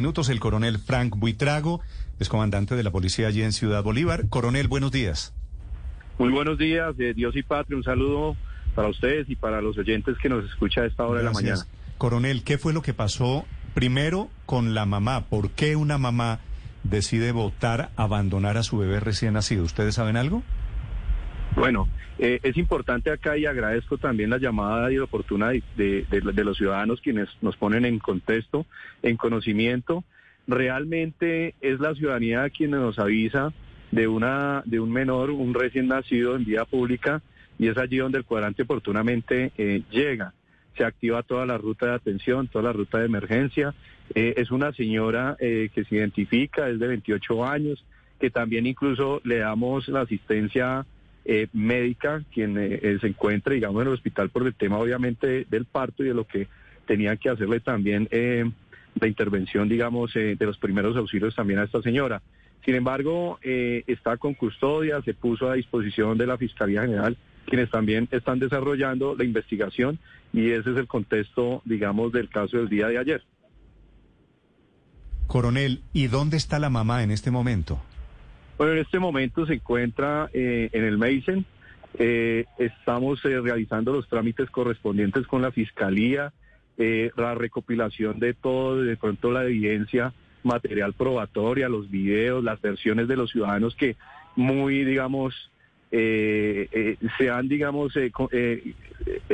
minutos. El coronel Frank Buitrago es comandante de la policía allí en Ciudad Bolívar. Coronel, buenos días. Muy buenos días, de Dios y patria. Un saludo para ustedes y para los oyentes que nos escucha a esta hora de la mañana. Coronel, ¿qué fue lo que pasó primero con la mamá? ¿Por qué una mamá decide votar abandonar a su bebé recién nacido? ¿Ustedes saben algo? Bueno, eh, es importante acá y agradezco también la llamada y la oportuna de, los ciudadanos quienes nos ponen en contexto, en conocimiento. Realmente es la ciudadanía quien nos avisa de una de un menor, un recién nacido en vía pública y es allí donde el cuadrante oportunamente eh, llega. Se activa toda la ruta de atención, toda la ruta de emergencia. Eh, es una señora que se identifica, es de 28 años, que también incluso le damos la asistencia eh, médica quien eh, eh, se encuentra, digamos, en el hospital por el tema obviamente del parto y de lo que tenían que hacerle también la intervención, digamos, de los primeros auxilios también a esta señora. Sin embargo, está con custodia, se puso a disposición de la Fiscalía General, quienes también están desarrollando la investigación y ese es el contexto, digamos, del caso del día de ayer. Coronel, ¿y dónde está la mamá en este momento? Bueno, en este momento se encuentra eh, en el Meisen. Eh, estamos eh, realizando los trámites correspondientes con la Fiscalía, la recopilación de todo, de pronto la evidencia material probatoria, los videos, las versiones de los ciudadanos que muy, digamos, se han, digamos,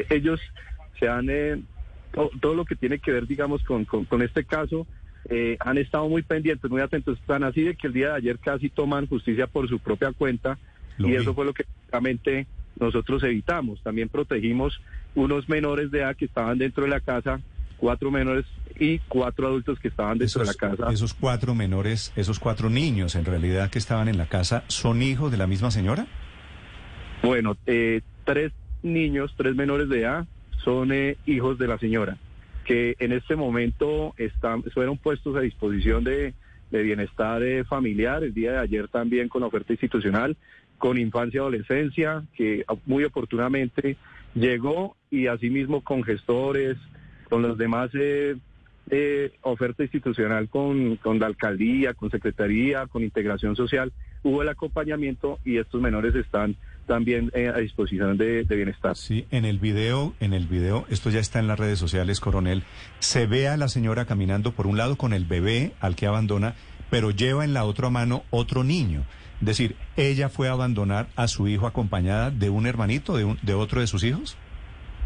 ellos se han, todo, lo que tiene que ver, digamos, con este caso, eh, han estado muy pendientes, muy atentos, están así de que el día de ayer casi toman justicia por su propia cuenta y eso fue lo que realmente nosotros evitamos. También protegimos unos menores de edad que estaban dentro de la casa, cuatro menores y cuatro adultos que estaban dentro de la casa. Esos cuatro menores, esos cuatro niños en realidad que estaban en la casa, ¿son hijos de la misma señora? Bueno, eh, tres niños, tres menores de edad, son eh, hijos de la señora que en este momento están, fueron puestos a disposición de, bienestar eh, familiar, el día de ayer también con oferta institucional, con infancia y adolescencia, que muy oportunamente llegó y asimismo con gestores, con los demás eh, eh, oferta institucional con, con la alcaldía, con secretaría, con integración social, hubo el acompañamiento y estos menores están también eh, a disposición de, bienestar. Sí, en el video, en el video, esto ya está en las redes sociales, coronel, se ve a la señora caminando por un lado con el bebé al que abandona, pero lleva en la otra mano otro niño. Es decir, ella fue a abandonar a su hijo acompañada de un hermanito, de, un, de otro de sus hijos.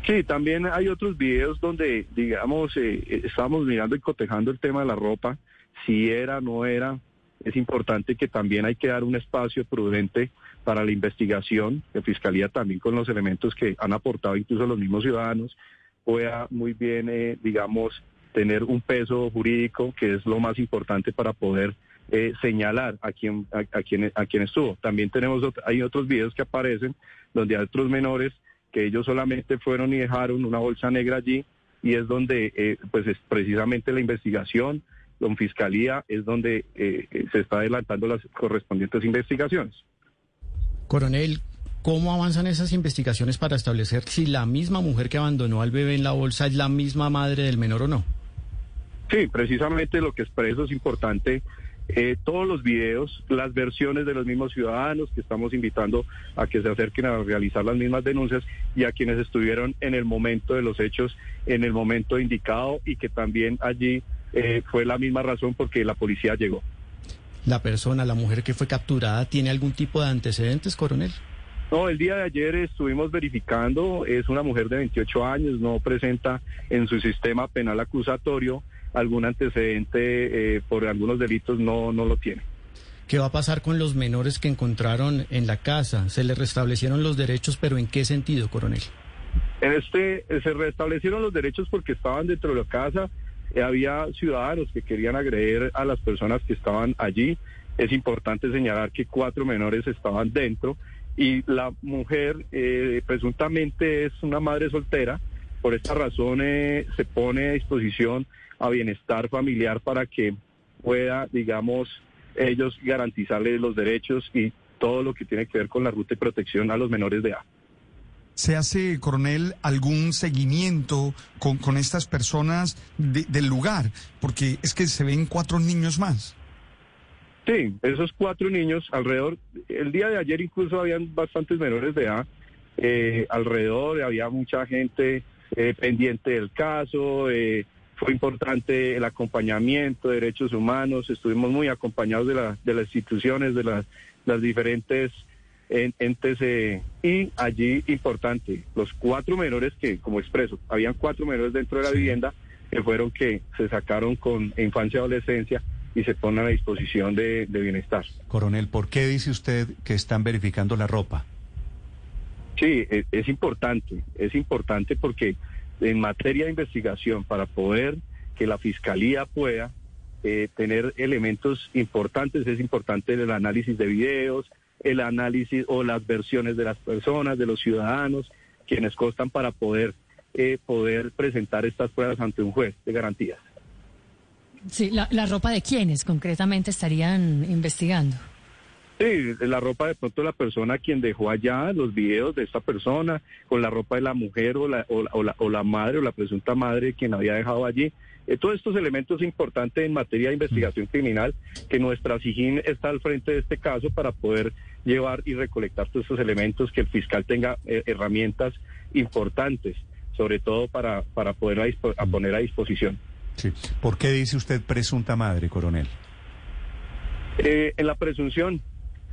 Sí, también hay otros videos donde, digamos, eh, eh, estamos mirando y cotejando el tema de la ropa, si era, no era. Es importante que también hay que dar un espacio prudente para la investigación, la Fiscalía también con los elementos que han aportado incluso los mismos ciudadanos, pueda muy bien, eh, digamos, tener un peso jurídico, que es lo más importante para poder eh, señalar a quién, a, quién, a quién estuvo. También tenemos, hay otros videos que aparecen donde hay otros menores que ellos solamente fueron y dejaron una bolsa negra allí y es donde, eh, pues es precisamente la investigación, con Fiscalía, es donde se está adelantando las correspondientes investigaciones. Coronel, ¿cómo avanzan esas investigaciones para establecer si la misma mujer que abandonó al bebé en la bolsa es la misma madre del menor o no? Sí, precisamente lo que expreso es importante. Eh, todos los videos, las versiones de los mismos ciudadanos que estamos invitando a que se acerquen a realizar las mismas denuncias y a quienes estuvieron en el momento de los hechos, en el momento indicado y que también allí eh, fue la misma razón porque la policía llegó la persona, la mujer que fue capturada, tiene algún tipo de antecedentes, coronel? No, el día de ayer estuvimos verificando, es una mujer de 28 años, no presenta en su sistema penal acusatorio algún antecedente eh, por algunos delitos, no, no lo tiene. ¿Qué va a pasar con los menores que encontraron en la casa? ¿Se les restablecieron los derechos, pero en qué sentido, coronel? En este, se restablecieron los derechos porque estaban dentro de la casa, había ciudadanos que querían agredir a las personas que estaban allí. Es importante señalar que cuatro menores estaban dentro y la mujer eh, presuntamente es una madre soltera. Por esta razón eh, se pone a disposición a bienestar familiar para que pueda, digamos, ellos garantizarles los derechos y todo lo que tiene que ver con la ruta de protección a los menores de edad. ¿Se hace, coronel, algún seguimiento con, con estas personas del lugar? Porque es que se ven cuatro niños más. Sí, esos cuatro niños alrededor, el día de ayer incluso habían bastantes menores de edad, eh, alrededor había mucha gente eh, pendiente del caso, eh, fue importante el acompañamiento de derechos humanos, estuvimos muy acompañados de, la, de las instituciones, de las, las diferentes entes y allí importante, los cuatro menores que, como expreso, habían cuatro menores dentro de la vivienda que fueron que se sacaron con infancia y adolescencia y se ponen a disposición de, bienestar. Coronel, ¿por qué dice usted que están verificando la ropa? Sí, es, es importante, es importante porque en materia de investigación, para poder que la Fiscalía pueda eh, tener elementos importantes, es importante el análisis de videos, el análisis o las versiones de las personas, de los ciudadanos, quienes costan para poder, eh, poder presentar estas pruebas ante un juez de garantías. Sí, la, ropa de quiénes concretamente estarían investigando. Sí, la ropa de pronto la persona quien dejó allá los videos de esta persona, con la ropa de la mujer o la, o, la, o la madre o la presunta madre quien había dejado allí. Eh, todos estos elementos importantes en materia de investigación criminal, que nuestra SIGIN está al frente de este caso para poder llevar y recolectar todos estos elementos, que el fiscal tenga eh, herramientas importantes, sobre todo para, para poder a poner a disposición. Sí. ¿Por qué dice usted presunta madre, coronel? Eh, en la presunción,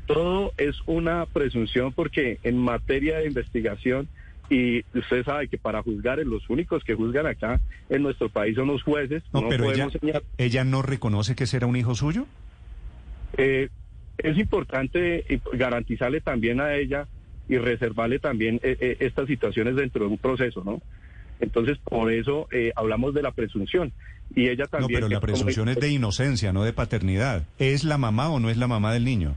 todo es una presunción porque en materia de investigación, y usted sabe que para juzgar, los únicos que juzgan acá en nuestro país son los jueces. No, pero ella, ella, no reconoce que será un hijo suyo. Eh, es importante garantizarle también a ella y reservarle también eh, estas situaciones dentro de un proceso, ¿no? Entonces, por eso eh, hablamos de la presunción. Y ella también... No, pero la presunción es de inocencia, no de paternidad. ¿Es la mamá o no es la mamá del niño?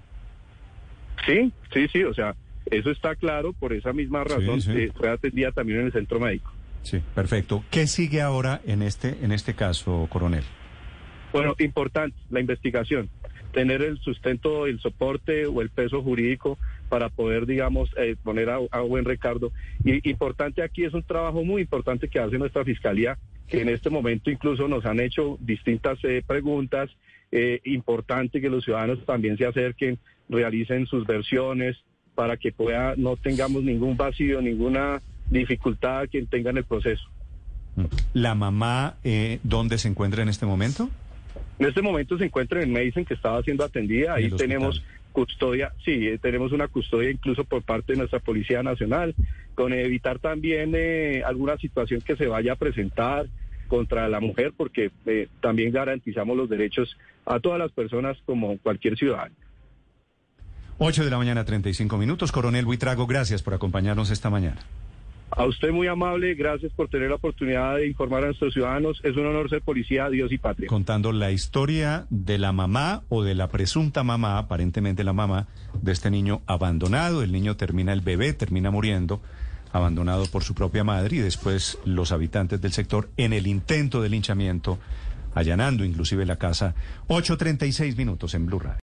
Sí, sí, sí, o sea, eso está claro, por esa misma razón eh, fue atendida también en el centro médico. Sí, perfecto. ¿Qué sigue ahora en este, en este caso, coronel? Bueno, importante, la investigación tener el sustento, el soporte o el peso jurídico para poder, digamos, eh, poner a, buen recardo. Y importante aquí es un trabajo muy importante que hace nuestra Fiscalía, que en este momento incluso nos han hecho distintas eh, preguntas. Eh, importante que los ciudadanos también se acerquen, realicen sus versiones para que pueda no tengamos ningún vacío, ninguna dificultad que tengan el proceso. ¿La mamá dónde se encuentra en este momento? En este momento se encuentra en Mason, que estaba siendo atendida. Ahí tenemos custodia, sí, eh, tenemos una custodia incluso por parte de nuestra Policía Nacional, con evitar también eh, alguna situación que se vaya a presentar contra la mujer, porque eh, también garantizamos los derechos a todas las personas como cualquier ciudadano. 8 de la mañana, 35 minutos. Coronel Buitrago, gracias por acompañarnos esta mañana. A usted muy amable, gracias por tener la oportunidad de informar a nuestros ciudadanos. Es un honor ser policía, Dios y patria. Contando la historia de la mamá o de la presunta mamá, aparentemente la mamá, de este niño abandonado. El niño termina, el bebé termina muriendo, abandonado por su propia madre y después los habitantes del sector en el intento de linchamiento, allanando inclusive la casa. 8.36 minutos en Blue Radio.